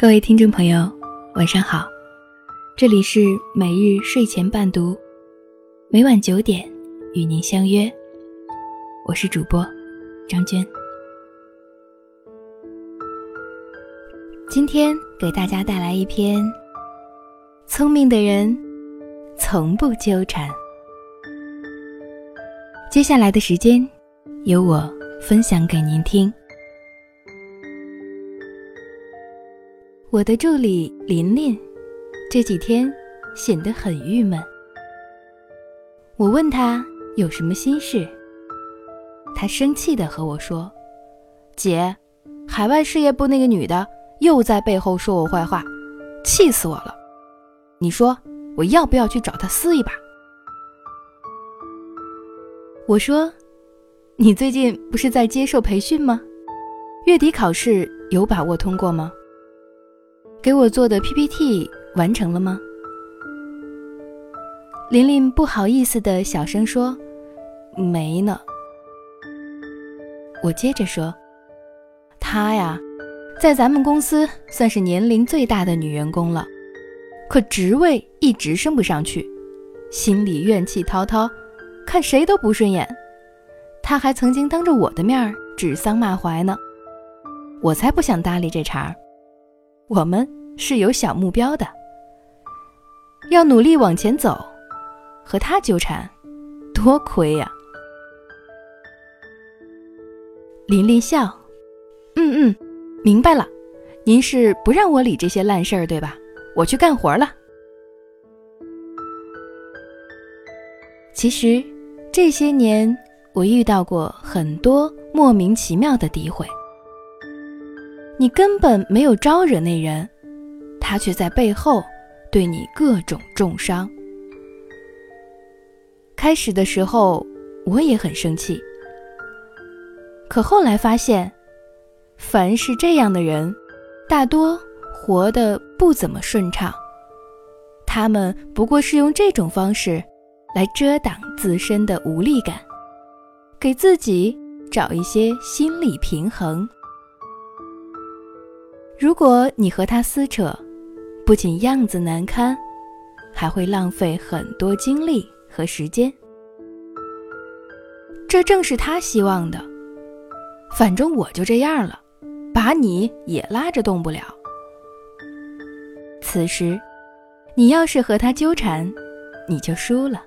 各位听众朋友，晚上好，这里是每日睡前伴读，每晚九点与您相约，我是主播张娟。今天给大家带来一篇：聪明的人从不纠缠。接下来的时间，由我分享给您听。我的助理琳琳这几天显得很郁闷。我问她有什么心事，她生气的和我说：“姐，海外事业部那个女的又在背后说我坏话，气死我了！你说我要不要去找她撕一把？”我说：“你最近不是在接受培训吗？月底考试有把握通过吗？”给我做的 PPT 完成了吗？琳琳不好意思的小声说：“没呢。”我接着说：“她呀，在咱们公司算是年龄最大的女员工了，可职位一直升不上去，心里怨气滔滔，看谁都不顺眼。她还曾经当着我的面指桑骂槐呢，我才不想搭理这茬儿。”我们是有小目标的，要努力往前走，和他纠缠，多亏呀！琳琳笑，嗯嗯，明白了，您是不让我理这些烂事儿对吧？我去干活了。其实这些年，我遇到过很多莫名其妙的诋毁。你根本没有招惹那人，他却在背后对你各种重伤。开始的时候我也很生气，可后来发现，凡是这样的人，大多活得不怎么顺畅。他们不过是用这种方式来遮挡自身的无力感，给自己找一些心理平衡。如果你和他撕扯，不仅样子难堪，还会浪费很多精力和时间。这正是他希望的。反正我就这样了，把你也拉着动不了。此时，你要是和他纠缠，你就输了。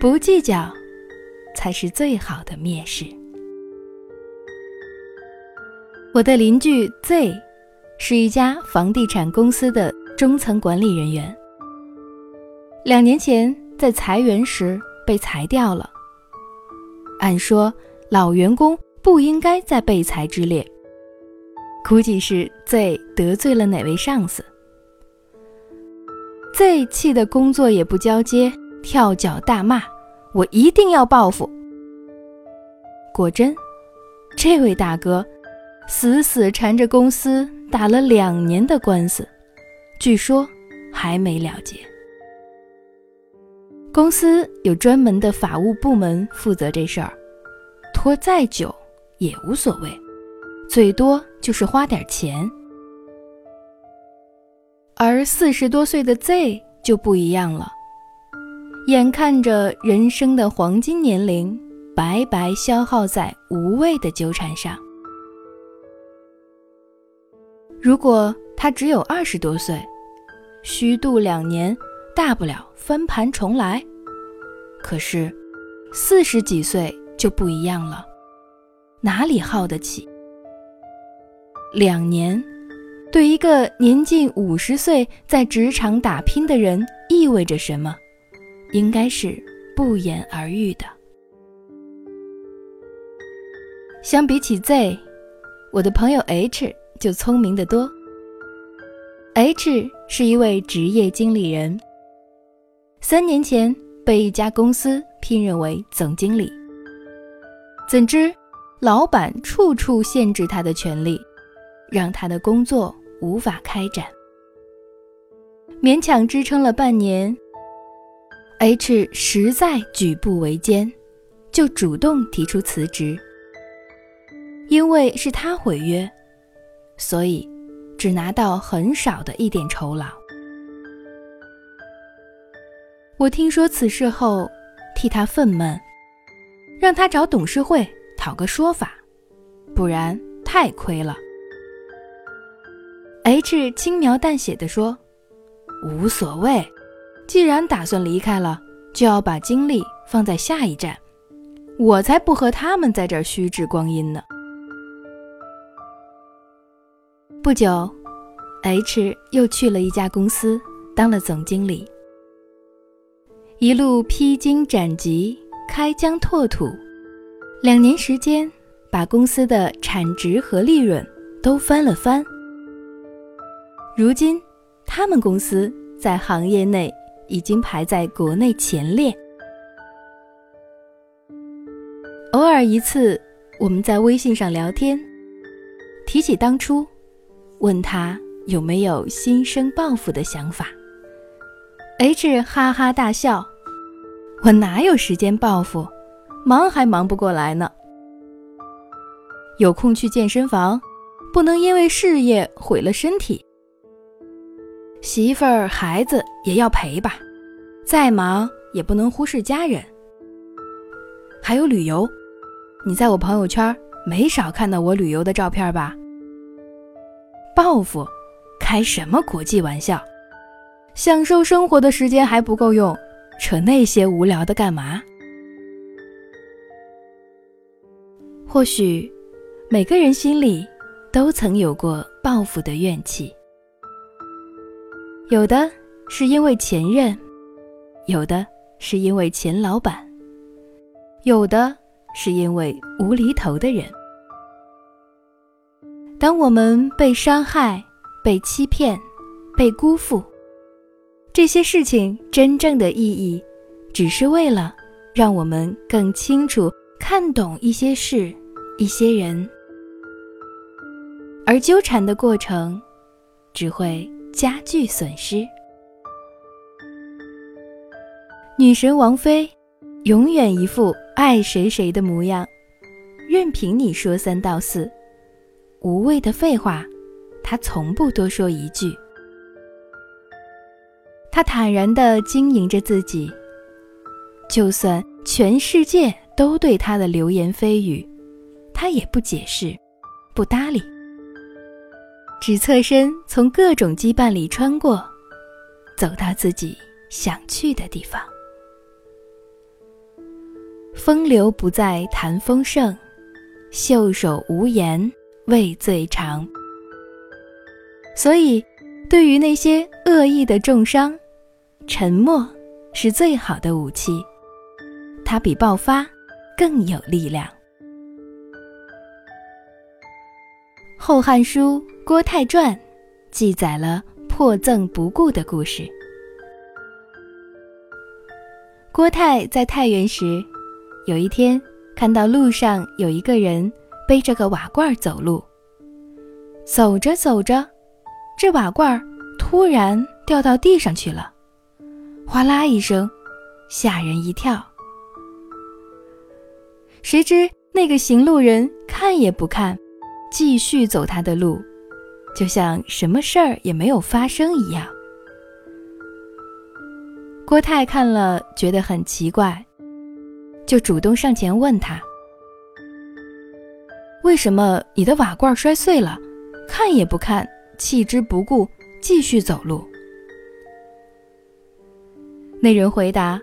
不计较，才是最好的蔑视。我的邻居 Z，是一家房地产公司的中层管理人员。两年前在裁员时被裁掉了。按说老员工不应该在被裁之列，估计是 Z 得罪了哪位上司。Z 气得工作也不交接，跳脚大骂：“我一定要报复！”果真，这位大哥。死死缠着公司打了两年的官司，据说还没了结。公司有专门的法务部门负责这事儿，拖再久也无所谓，最多就是花点钱。而四十多岁的 Z 就不一样了，眼看着人生的黄金年龄白白消耗在无谓的纠缠上。如果他只有二十多岁，虚度两年，大不了翻盘重来。可是，四十几岁就不一样了，哪里耗得起？两年，对一个年近五十岁在职场打拼的人意味着什么？应该是不言而喻的。相比起 Z，我的朋友 H。就聪明得多。H 是一位职业经理人，三年前被一家公司聘任为总经理。怎知老板处处限制他的权利，让他的工作无法开展。勉强支撑了半年，H 实在举步维艰，就主动提出辞职。因为是他毁约。所以，只拿到很少的一点酬劳。我听说此事后，替他愤懑，让他找董事会讨个说法，不然太亏了。H 轻描淡写的说：“无所谓，既然打算离开了，就要把精力放在下一站。我才不和他们在这虚掷光阴呢。”不久，H 又去了一家公司，当了总经理。一路披荆斩棘、开疆拓土，两年时间把公司的产值和利润都翻了番。如今，他们公司在行业内已经排在国内前列。偶尔一次，我们在微信上聊天，提起当初，问他有没有心生报复的想法。H 哈哈大笑：“我哪有时间报复？忙还忙不过来呢。有空去健身房，不能因为事业毁了身体。媳妇儿、孩子也要陪吧，再忙也不能忽视家人。还有旅游，你在我朋友圈没少看到我旅游的照片吧？报复？开什么国际玩笑？”享受生活的时间还不够用，扯那些无聊的干嘛？或许每个人心里都曾有过报复的怨气，有的是因为前任，有的是因为前老板，有的是因为无厘头的人。当我们被伤害、被欺骗、被辜负。这些事情真正的意义，只是为了让我们更清楚看懂一些事、一些人，而纠缠的过程只会加剧损失。女神王菲永远一副爱谁谁的模样，任凭你说三道四，无谓的废话，他从不多说一句。他坦然地经营着自己，就算全世界都对他的流言蜚语，他也不解释，不搭理，只侧身从各种羁绊里穿过，走到自己想去的地方。风流不再谈风盛，袖手无言味最长。所以，对于那些恶意的重伤，沉默是最好的武器，它比爆发更有力量。《后汉书·郭泰传》记载了破赠不顾的故事。郭泰在太原时，有一天看到路上有一个人背着个瓦罐走路，走着走着，这瓦罐突然掉到地上去了。哗啦一声，吓人一跳。谁知那个行路人看也不看，继续走他的路，就像什么事儿也没有发生一样。郭泰看了觉得很奇怪，就主动上前问他：“为什么你的瓦罐摔碎了，看也不看，弃之不顾，继续走路？”那人回答：“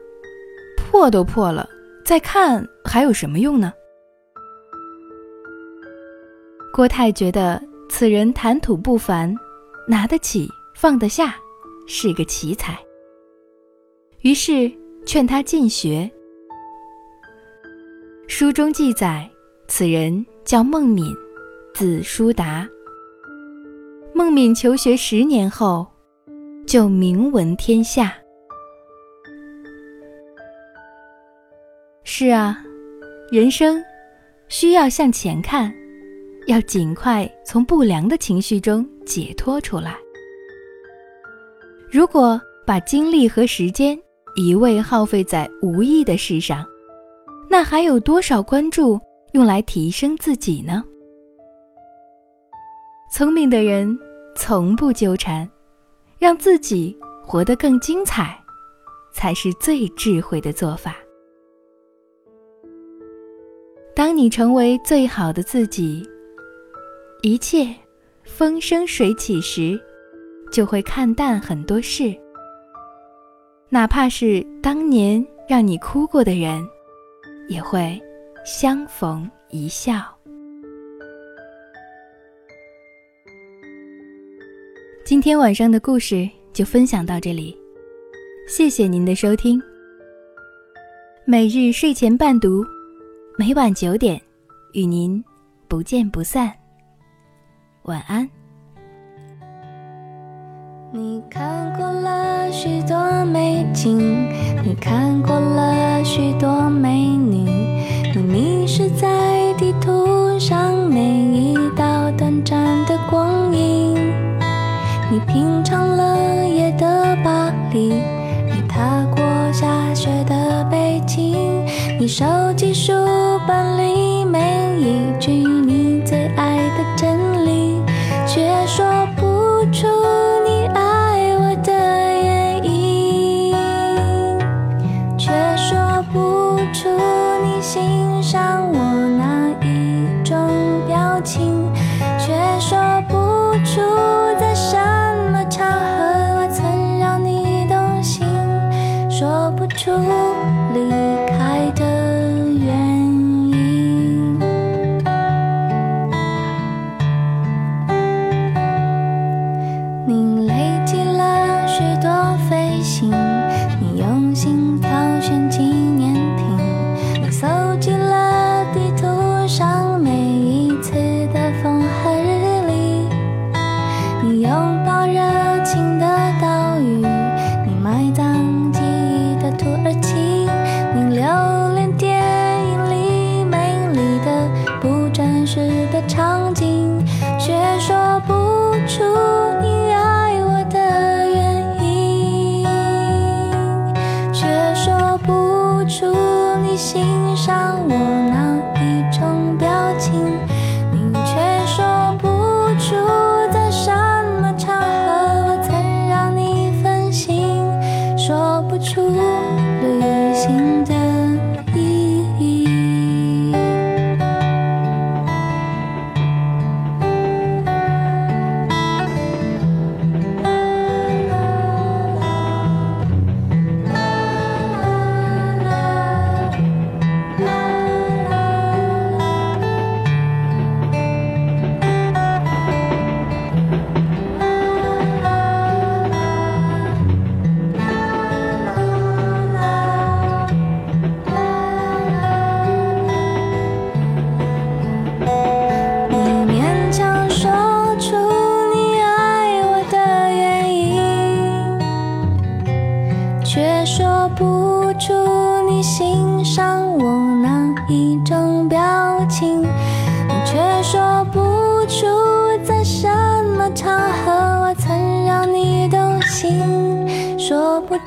破都破了，再看还有什么用呢？”郭泰觉得此人谈吐不凡，拿得起放得下，是个奇才。于是劝他进学。书中记载，此人叫孟敏，字叔达。孟敏求学十年后，就名闻天下。是啊，人生需要向前看，要尽快从不良的情绪中解脱出来。如果把精力和时间一味耗费在无益的事上，那还有多少关注用来提升自己呢？聪明的人从不纠缠，让自己活得更精彩，才是最智慧的做法。当你成为最好的自己，一切风生水起时，就会看淡很多事。哪怕是当年让你哭过的人，也会相逢一笑。今天晚上的故事就分享到这里，谢谢您的收听。每日睡前伴读。每晚九点，与您不见不散。晚安。你看过了许多美景，你看过了许多美，是在地图上每一道短暂的光影，你品尝了夜的巴黎，你踏过下雪的北京，你收集书。本里每一句出离开的原因。你累积了许多飞行，你用心挑选纪念品，你搜集了地图上每一次的风和日丽，你拥抱人。